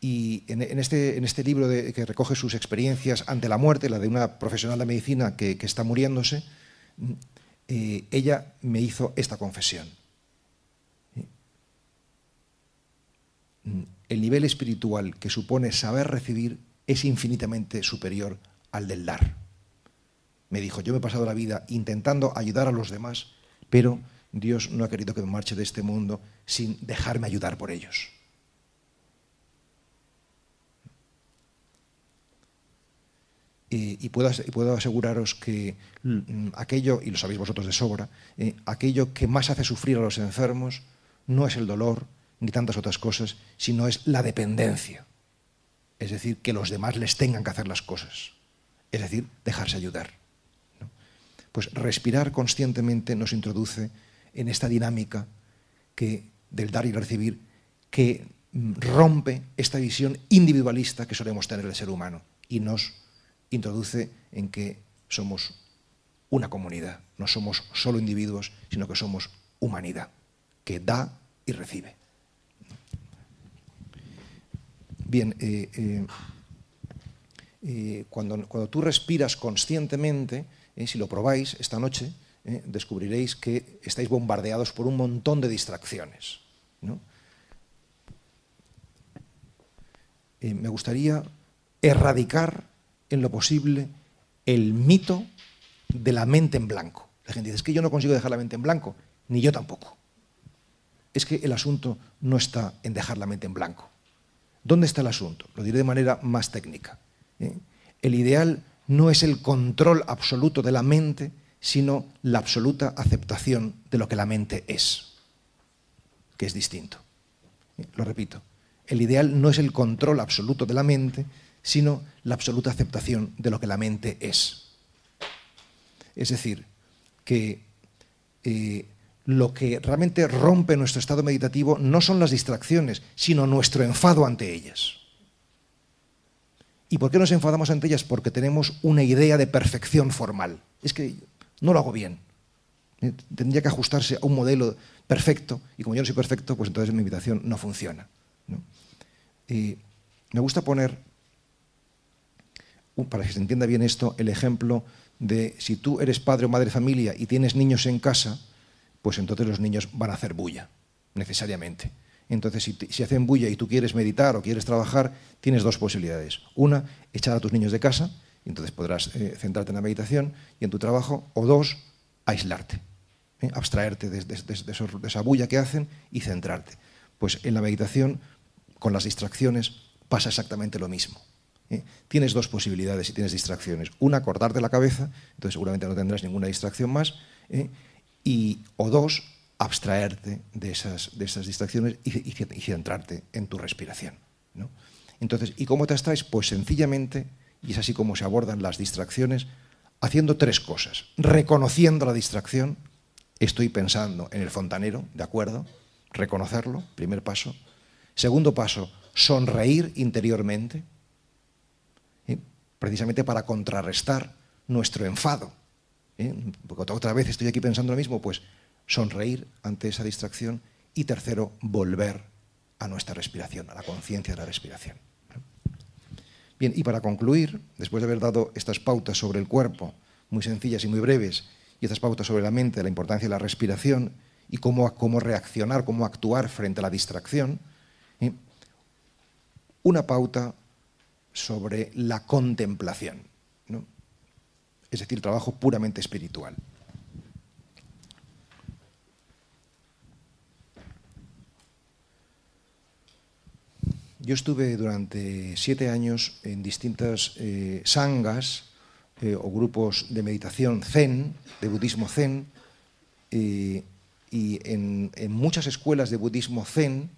Y en, este, este, libro que recoge sus experiencias ante la muerte, la de una profesional de medicina que, que está muriéndose, ella me hizo esta confesión. El nivel espiritual que supone saber recibir es infinitamente superior al del dar. Me dijo, yo me he pasado la vida intentando ayudar a los demás, pero Dios no ha querido que me marche de este mundo sin dejarme ayudar por ellos. Y, puedo, aseguraros que mm, aquello, y lo sabéis vosotros de sobra, eh, aquello que más hace sufrir a los enfermos no es el dolor ni tantas otras cosas, sino es la dependencia. Es decir, que los demás les tengan que hacer las cosas. Es decir, dejarse ayudar. Pues respirar conscientemente nos introduce en esta dinámica que, del dar y recibir que rompe esta visión individualista que solemos tener del ser humano y nos introduce en que somos una comunidad, no somos solo individuos, sino que somos humanidad, que da y recibe. Bien, eh, eh, eh, cuando, tú respiras conscientemente, si lo probáis esta noche, descubriréis que estáis bombardeados por un montón de distracciones. me gustaría erradicar en lo posible el mito de la mente en blanco. La gente dice, es que yo no consigo dejar la mente en blanco, ni yo tampoco. Es que el asunto no está en dejar la mente en blanco. ¿Dónde está el asunto? Lo diré de manera más técnica. ¿eh? El ideal no es el control absoluto de la mente, sino la absoluta aceptación de lo que la mente es, que es distinto. ¿Eh? Lo repito, el ideal no es el control absoluto de la mente, sino la absoluta aceptación de lo que la mente es. Es decir, que eh, lo que realmente rompe nuestro estado meditativo no son las distracciones, sino nuestro enfado ante ellas. ¿Y por qué nos enfadamos ante ellas? Porque tenemos una idea de perfección formal. Es que no lo hago bien. Eh, tendría que ajustarse a un modelo perfecto, y como yo no soy perfecto, pues entonces mi meditación no funciona. Y me gusta poner, para que se entienda bien esto, el ejemplo de si tú eres padre o madre de familia y tienes niños en casa, pues entonces los niños van a hacer bulla, necesariamente. Entonces, si, hacen bulla y tú quieres meditar o quieres trabajar, tienes dos posibilidades. Una, echar a tus niños de casa, y entonces podrás eh, centrarte en la meditación y en tu trabajo. O dos, aislarte, ¿eh? abstraerte de, esa bulla que hacen y centrarte. Pues en la meditación, con las distracciones, pasa exactamente lo mismo. ¿eh? Tienes dos posibilidades si tienes distracciones. Una, cortarte la cabeza, entonces seguramente no tendrás ninguna distracción más. Y, o dos, abstraerte de esas, distracciones y, centrarte en tu respiración. Entonces, ¿y cómo te estáis? Pues sencillamente, y es así como se abordan las distracciones, haciendo tres cosas. Reconociendo la distracción, estoy pensando en el fontanero, ¿de acuerdo? Reconocerlo, primer paso. Segundo paso, sonreír interiormente, precisamente para contrarrestar nuestro enfado. Porque otra vez estoy aquí pensando lo mismo, pues sonreír ante esa distracción y tercero, volver a nuestra respiración, a la conciencia de la respiración. Bien, y para concluir, después de haber dado estas pautas sobre el cuerpo, muy sencillas y muy breves, y estas pautas sobre la mente, la importancia de la respiración y cómo, cómo reaccionar, cómo actuar frente a la distracción, ¿eh? una pauta sobre la contemplación, es decir, trabajo puramente espiritual. Yo estuve durante siete años en distintas eh, sangas eh, o grupos de meditación zen, de budismo zen, y en, muchas escuelas de budismo zen,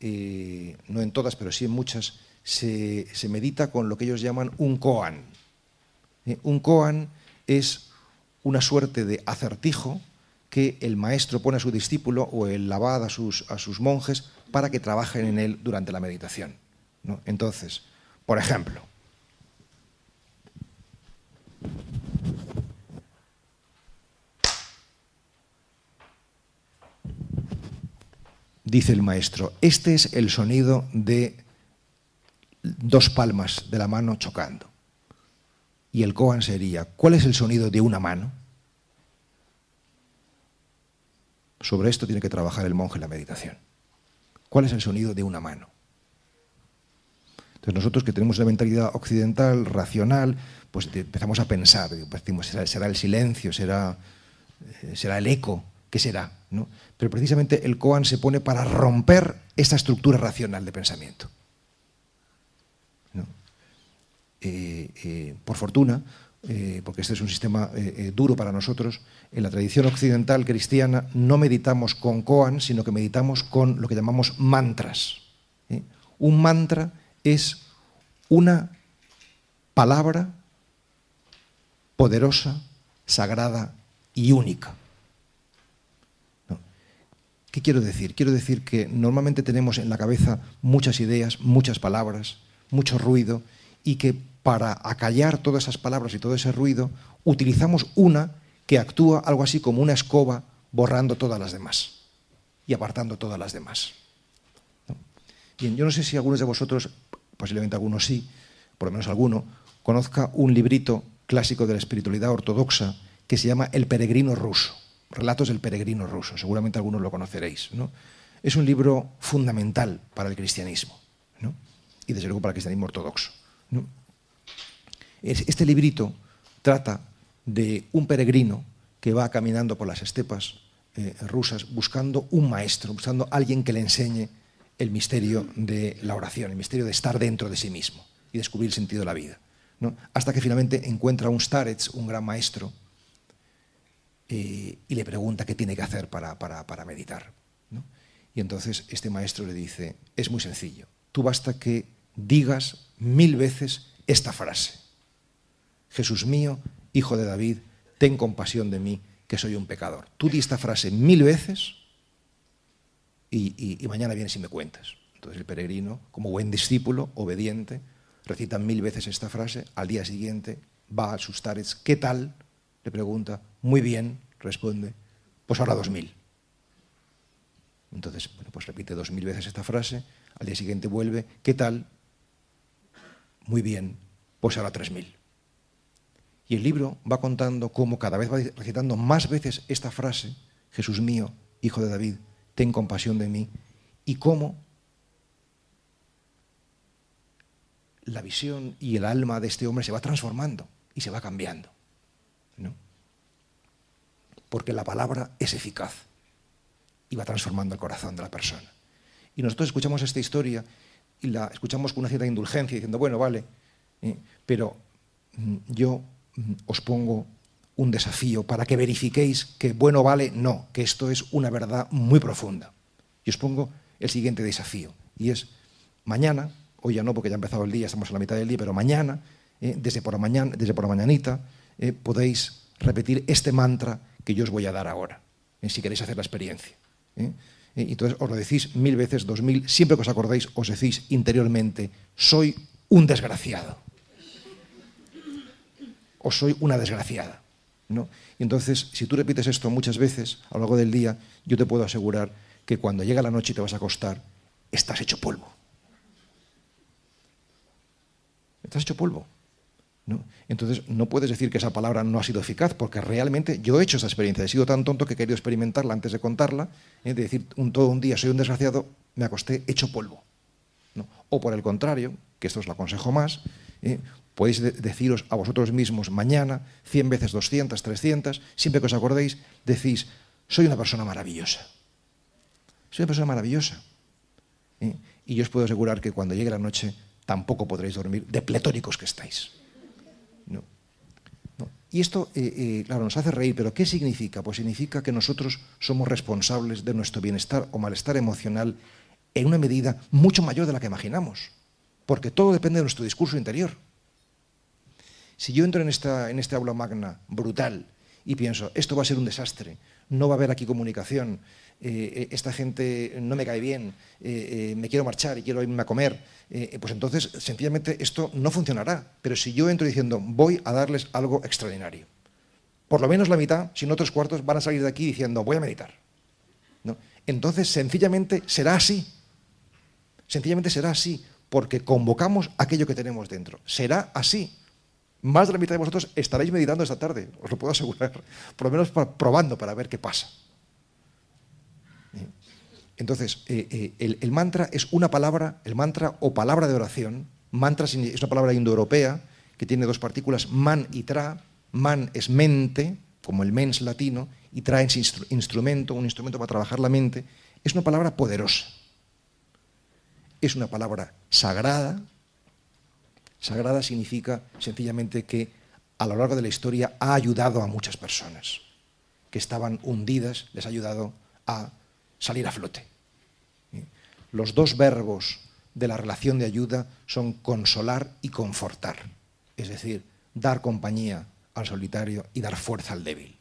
eh, no en todas, pero sí en muchas, se, medita con lo que ellos llaman un koan. Un koan es una suerte de acertijo que el maestro pone a su discípulo o el abad a sus, a sus monjes para que trabajen en él durante la meditación. Entonces, por ejemplo, dice el maestro, este es el sonido de dos palmas de la mano chocando. Y el koan sería, ¿cuál es el sonido de una mano? Sobre esto tiene que trabajar el monje en la meditación. ¿Cuál es el sonido de una mano? Entonces nosotros que tenemos una mentalidad occidental, racional, pues empezamos a pensar, pues será, el silencio, será, eh, será el eco, ¿qué será? ¿no? Pero precisamente el Koan se pone para romper esta estructura racional de pensamiento. Eh, eh, por fortuna, eh, porque este es un sistema eh, eh, duro para nosotros, en la tradición occidental cristiana no meditamos con koan, sino que meditamos con lo que llamamos mantras. Un mantra es una palabra poderosa, sagrada y única. ¿Qué quiero decir? Quiero decir que normalmente tenemos en la cabeza muchas ideas, muchas palabras, mucho ruido, y que para acallar todas esas palabras y todo ese ruido, utilizamos una que actúa algo así como una escoba borrando todas las demás y apartando todas las demás. Bien, yo no sé si algunos de vosotros, posiblemente algunos sí, por lo menos alguno, conozca un librito clásico de la espiritualidad ortodoxa que se llama El peregrino ruso, Relatos del peregrino ruso, seguramente algunos lo conoceréis. ¿no? Es un libro fundamental para el cristianismo ¿no? y desde luego para el cristianismo ortodoxo. Este librito trata de un peregrino que va caminando por las estepas eh, rusas buscando un maestro, buscando alguien que le enseñe el misterio de la oración, el misterio de estar dentro de sí mismo y descubrir el sentido de la vida. Hasta que finalmente encuentra un starets, un gran maestro, eh, y le pregunta qué tiene que hacer para, meditar. Y entonces este maestro le dice, es muy sencillo, tú basta que digas mil veces esta frase. Jesús mío, hijo de David, ten compasión de mí, que soy un pecador. Tú di esta frase mil veces y, mañana vienes y me cuentas. Entonces el peregrino, como buen discípulo, obediente, recita mil veces esta frase, al día siguiente va a sus tares, ¿qué tal? Le pregunta, muy bien, responde, pues ahora dos mil. Entonces, bueno, pues repite dos mil veces esta frase, al día siguiente vuelve, ¿qué tal? Muy bien, pues ahora tres mil. Y el libro va contando cómo cada vez va recitando más veces esta frase, Jesús mío, hijo de David, ten compasión de mí, y cómo la visión y el alma de este hombre se va transformando y se va cambiando. ¿no? Porque la palabra es eficaz y va transformando el corazón de la persona. Y nosotros escuchamos esta historia y la escuchamos con una cierta indulgencia, diciendo, bueno, vale, eh, pero mm, yo os pongo un desafío para que verifiquéis que bueno vale, no, que esto es una verdad muy profunda. Y os pongo el siguiente desafío, y es mañana, hoy ya no porque ya ha empezado el día, estamos en la mitad del día, pero mañana, eh, desde, por la mañana, desde por la mañanita, eh, podéis repetir este mantra que yo os voy a dar ahora, eh, si queréis hacer la experiencia. entonces os lo decís mil veces, dos mil, siempre que os acordéis, os decís interiormente, soy un desgraciado. O soy una desgraciada. Y entonces, si tú repites esto muchas veces a lo largo del día, yo te puedo asegurar que cuando llega la noche y te vas a acostar, estás hecho polvo. Estás hecho polvo. Entonces, no puedes decir que esa palabra no ha sido eficaz, porque realmente yo he hecho esa experiencia. He sido tan tonto que he querido experimentarla antes de contarla, ¿eh? de decir un, todo un día soy un desgraciado, me acosté hecho polvo. O por el contrario, que esto os lo aconsejo más, ¿eh? Podéis deciros a vosotros mismos mañana, 100 veces 200, 300, siempre que os acordéis, decís, soy una persona maravillosa. Soy una persona maravillosa. ¿eh? Y yo os puedo asegurar que cuando llegue la noche tampoco podréis dormir de pletóricos que estáis. Y esto, eh, eh, claro, nos hace reír, pero ¿qué significa? Pues significa que nosotros somos responsables de nuestro bienestar o malestar emocional en una medida mucho mayor de la que imaginamos, porque todo depende de nuestro discurso interior. Si yo entro en, esta, en este aula magna brutal y pienso, esto va a ser un desastre, no va a haber aquí comunicación, eh, eh, esta gente no me cae bien, eh, me quiero marchar y quiero irme a comer, pues entonces sencillamente esto no funcionará. Pero si yo entro diciendo, voy a darles algo extraordinario, por lo menos la mitad, si no tres cuartos, van a salir de aquí diciendo, voy a meditar. Entonces sencillamente será así. Sencillamente será así, porque convocamos aquello que tenemos dentro. Será así más de la mitad de vosotros estaréis meditando esta tarde, os lo puedo asegurar, por lo menos probando para ver qué pasa. Entonces, eh, eh, el, mantra es una palabra, el mantra o palabra de oración, mantra es una palabra indoeuropea que tiene dos partículas, man y tra, man es mente, como el mens latino, y tra es instrumento, un instrumento para trabajar la mente, es una palabra poderosa, es una palabra sagrada, Sagrada significa sencillamente que a lo largo de la historia ha ayudado a muchas personas que estaban hundidas, les ha ayudado a salir a flote. Los dos verbos de la relación de ayuda son consolar y confortar, es decir, dar compañía al solitario y dar fuerza al débil.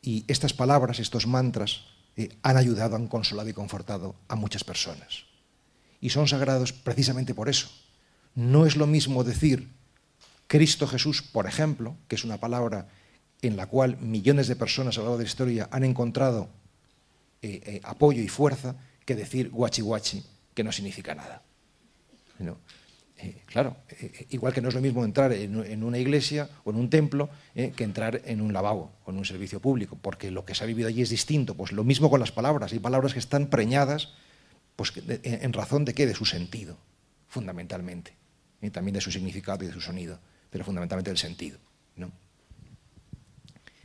Y estas palabras, estos mantras, eh, han ayudado, han consolado y confortado a muchas personas. Y son sagrados precisamente por eso, no es lo mismo decir Cristo Jesús, por ejemplo, que es una palabra en la cual millones de personas a lo largo de la historia han encontrado eh, eh, apoyo y fuerza, que decir guachi guachi, que no significa nada. Eh, claro, igual que no es lo mismo entrar en, una iglesia o en un templo que entrar en un lavabo o en un servicio público, porque lo que se ha vivido allí es distinto. Pues lo mismo con las palabras. Hay palabras que están preñadas pues, en razón de qué? De su sentido, fundamentalmente. Y también de su significado y de su sonido, pero fundamentalmente del sentido. ¿no?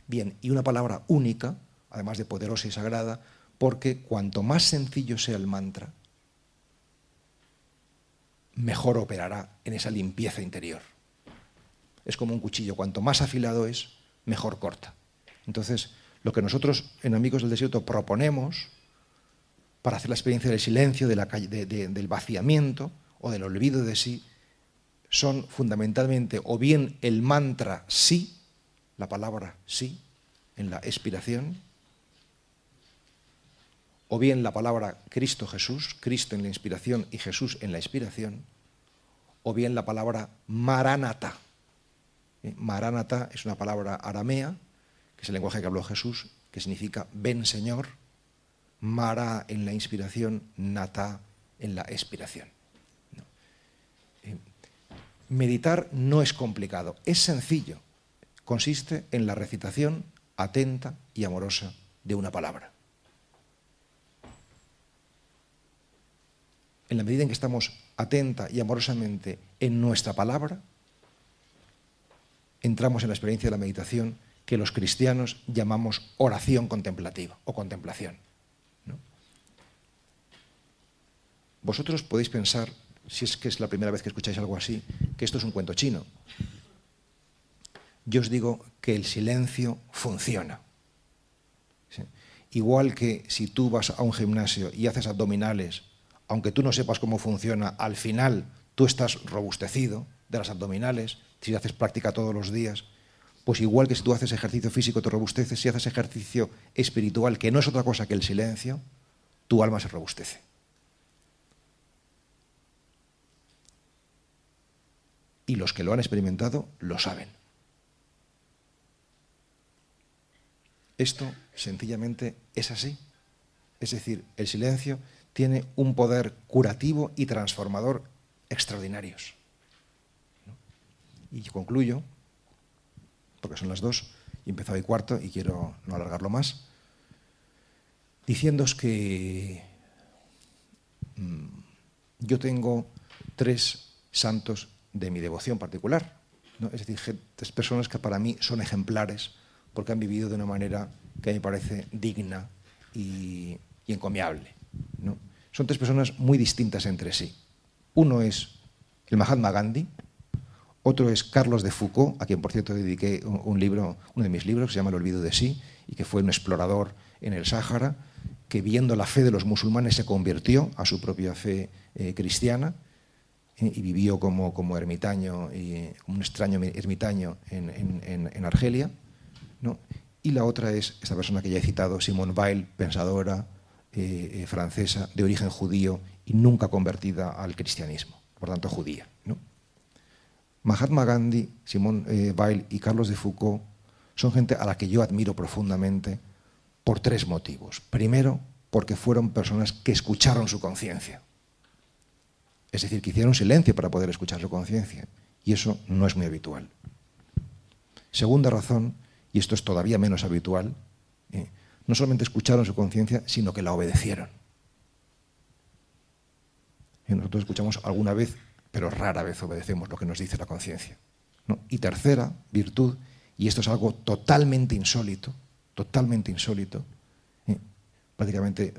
Bien, y una palabra única, además de poderosa y sagrada, porque cuanto más sencillo sea el mantra, mejor operará en esa limpieza interior. Es como un cuchillo, cuanto más afilado es, mejor corta. Entonces, lo que nosotros en Amigos del Desierto proponemos para hacer la experiencia del silencio, del vaciamiento o del olvido de sí, son fundamentalmente o bien el mantra sí, la palabra sí en la expiración, o bien la palabra Cristo Jesús, Cristo en la inspiración y Jesús en la expiración, o bien la palabra Maranata. ¿Eh? Maranata es una palabra aramea, que es el lenguaje que habló Jesús, que significa ven Señor, Mara en la inspiración, Nata en la expiración. Meditar no es complicado, es sencillo consiste en la recitación atenta y amorosa de una palabra. En la medida en que estamos atenta y amorosamente en nuestra palabra, entramos en la experiencia de la meditación que los cristianos llamamos oración contemplativa o contemplación. Vosotros podéis pensar, si es que es la primera vez que escucháis algo así, que esto es un cuento chino, yo os digo que el silencio funciona. Igual que si tú vas a un gimnasio y haces abdominales, aunque tú no sepas cómo funciona, al final tú estás robustecido de las abdominales, si haces práctica todos los días, pues igual que si tú haces ejercicio físico te robusteces, si haces ejercicio espiritual, que no es otra cosa que el silencio, tu alma se robustece. Y los que lo han experimentado lo saben. Esto sencillamente es así. Es decir, el silencio tiene un poder curativo y transformador extraordinarios. Y concluyo, porque son las dos, y empezado el cuarto y quiero no alargarlo más, diciéndoos que mm, yo tengo tres santos de mi devoción particular. Es decir, tres personas que para mí son ejemplares porque han vivido de una manera que me parece digna y, encomiable. ¿no? Son tres personas muy distintas entre sí. Uno es el Mahatma Gandhi, otro es Carlos de Foucault, a quien por cierto dediqué un, libro, uno de mis libros, que se llama El olvido de sí, y que fue un explorador en el Sáhara, que viendo la fe de los musulmanes se convirtió a su propia fe eh, cristiana eh, y vivió como, como ermitaño, y, un extraño ermitaño en, en, en Argelia. Y la otra es esta persona que ya he citado, Simone Weil, pensadora eh, eh, francesa de origen judío y nunca convertida al cristianismo, por tanto judía. Mahatma Gandhi, Simone eh, Weil y Carlos de Foucault son gente a la que yo admiro profundamente por tres motivos. Primero, porque fueron personas que escucharon su conciencia. Es decir, que hicieron silencio para poder escuchar su conciencia. Y eso no es muy habitual. Segunda razón, y esto es todavía menos habitual, eh, no solamente escucharon su conciencia, sino que la obedecieron. Y nosotros escuchamos alguna vez, pero rara vez obedecemos lo que nos dice la conciencia. Y tercera virtud, y esto es algo totalmente insólito, totalmente insólito, eh, prácticamente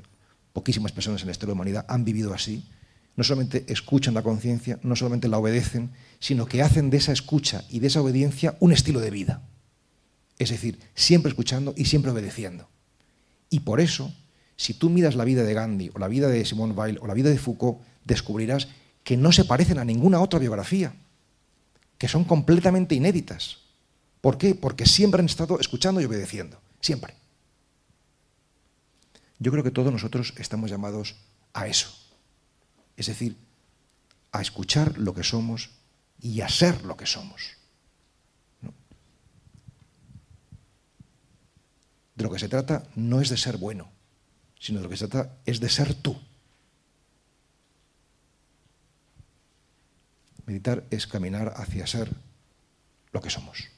poquísimas personas en la historia de la humanidad han vivido así, no solamente escuchan la conciencia, no solamente la obedecen, sino que hacen de esa escucha y de esa obediencia un estilo de vida. Es decir, siempre escuchando y siempre obedeciendo. Y por eso, si tú miras la vida de Gandhi o la vida de Simone Weil o la vida de Foucault, descubrirás que no se parecen a ninguna otra biografía, que son completamente inéditas. ¿Por qué? Porque siempre han estado escuchando y obedeciendo, siempre. Yo creo que todos nosotros estamos llamados a eso, es decir, a escuchar lo que somos y a ser lo que somos. De lo que se trata no es de ser bueno, sino de lo que se trata es de ser tú. Meditar es caminar hacia ser lo que somos.